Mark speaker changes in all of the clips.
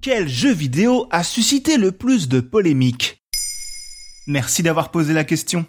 Speaker 1: Quel jeu vidéo a suscité le plus de polémiques? Merci d'avoir posé la question.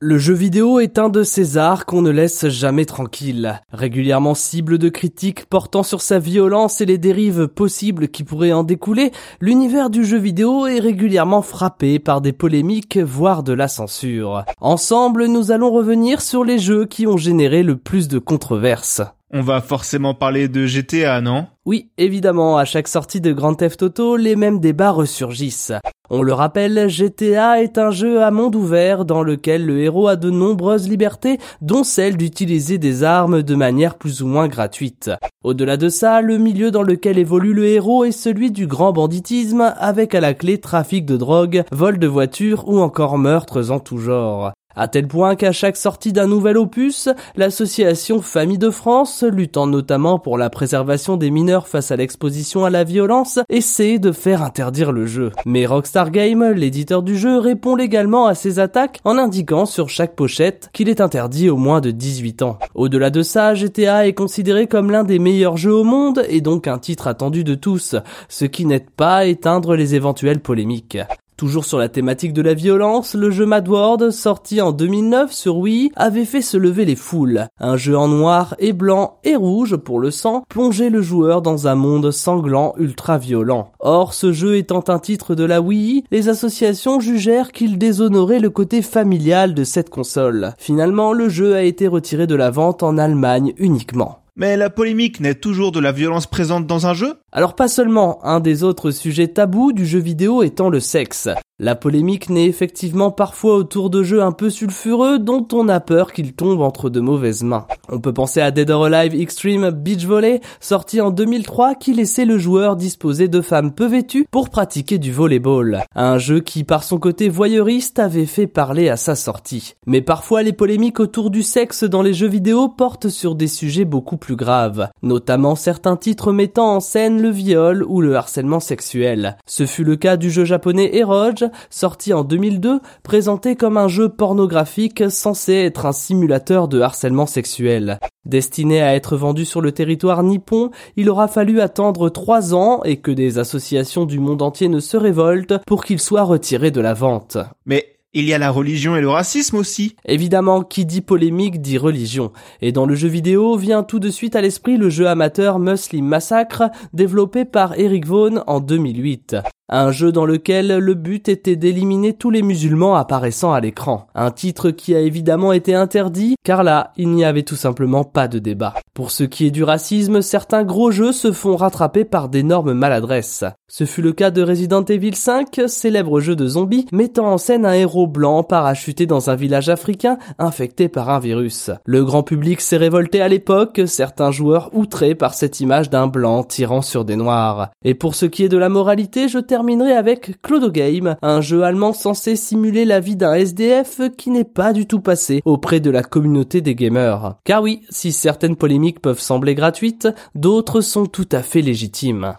Speaker 2: Le jeu vidéo est un de ces arts qu'on ne laisse jamais tranquille. Régulièrement cible de critiques portant sur sa violence et les dérives possibles qui pourraient en découler, l'univers du jeu vidéo est régulièrement frappé par des polémiques, voire de la censure. Ensemble, nous allons revenir sur les jeux qui ont généré le plus de controverses.
Speaker 1: On va forcément parler de GTA, non?
Speaker 2: Oui, évidemment, à chaque sortie de Grand Theft Auto, les mêmes débats ressurgissent. On le rappelle, GTA est un jeu à monde ouvert dans lequel le héros a de nombreuses libertés, dont celle d'utiliser des armes de manière plus ou moins gratuite. Au-delà de ça, le milieu dans lequel évolue le héros est celui du grand banditisme, avec à la clé trafic de drogue, vol de voitures ou encore meurtres en tout genre. À tel point qu'à chaque sortie d'un nouvel opus, l'association Famille de France, luttant notamment pour la préservation des mineurs face à l'exposition à la violence, essaie de faire interdire le jeu. Mais Rockstar Game, l'éditeur du jeu, répond légalement à ces attaques en indiquant sur chaque pochette qu'il est interdit au moins de 18 ans. Au-delà de ça, GTA est considéré comme l'un des meilleurs jeux au monde et donc un titre attendu de tous, ce qui n'aide pas à éteindre les éventuelles polémiques. Toujours sur la thématique de la violence, le jeu Mad World, sorti en 2009 sur Wii, avait fait se lever les foules. Un jeu en noir et blanc et rouge pour le sang plongeait le joueur dans un monde sanglant ultra violent. Or, ce jeu étant un titre de la Wii, les associations jugèrent qu'il déshonorait le côté familial de cette console. Finalement, le jeu a été retiré de la vente en Allemagne uniquement.
Speaker 1: Mais la polémique n'est toujours de la violence présente dans un jeu?
Speaker 2: Alors pas seulement, un des autres sujets tabous du jeu vidéo étant le sexe. La polémique naît effectivement parfois autour de jeux un peu sulfureux dont on a peur qu'ils tombent entre de mauvaises mains. On peut penser à Dead or Alive Extreme Beach Volley, sorti en 2003 qui laissait le joueur disposer de femmes peu vêtues pour pratiquer du volleyball. Un jeu qui par son côté voyeuriste avait fait parler à sa sortie. Mais parfois les polémiques autour du sexe dans les jeux vidéo portent sur des sujets beaucoup plus graves, notamment certains titres mettant en scène le viol ou le harcèlement sexuel. Ce fut le cas du jeu japonais Eroge sorti en 2002, présenté comme un jeu pornographique censé être un simulateur de harcèlement sexuel. Destiné à être vendu sur le territoire nippon, il aura fallu attendre trois ans et que des associations du monde entier ne se révoltent pour qu'il soit retiré de la vente.
Speaker 1: Mais il y a la religion et le racisme aussi.
Speaker 2: Évidemment, qui dit polémique dit religion. Et dans le jeu vidéo vient tout de suite à l'esprit le jeu amateur Muslim Massacre, développé par Eric Vaughan en 2008. Un jeu dans lequel le but était d'éliminer tous les musulmans apparaissant à l'écran. Un titre qui a évidemment été interdit, car là, il n'y avait tout simplement pas de débat. Pour ce qui est du racisme, certains gros jeux se font rattraper par d'énormes maladresses. Ce fut le cas de Resident Evil 5, célèbre jeu de zombies, mettant en scène un héros blanc parachuté dans un village africain infecté par un virus. Le grand public s'est révolté à l'époque, certains joueurs outrés par cette image d'un blanc tirant sur des noirs. Et pour ce qui est de la moralité, je terminerai avec Clodo Game, un jeu allemand censé simuler la vie d'un SDF qui n'est pas du tout passé auprès de la communauté des gamers. Car oui, si certaines polémiques peuvent sembler gratuites, d'autres sont tout à fait légitimes.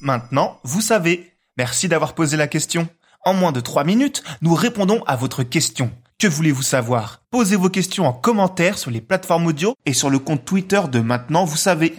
Speaker 1: Maintenant, vous savez. Merci d'avoir posé la question. En moins de 3 minutes, nous répondons à votre question. Que voulez-vous savoir? Posez vos questions en commentaire sur les plateformes audio et sur le compte Twitter de Maintenant, vous savez.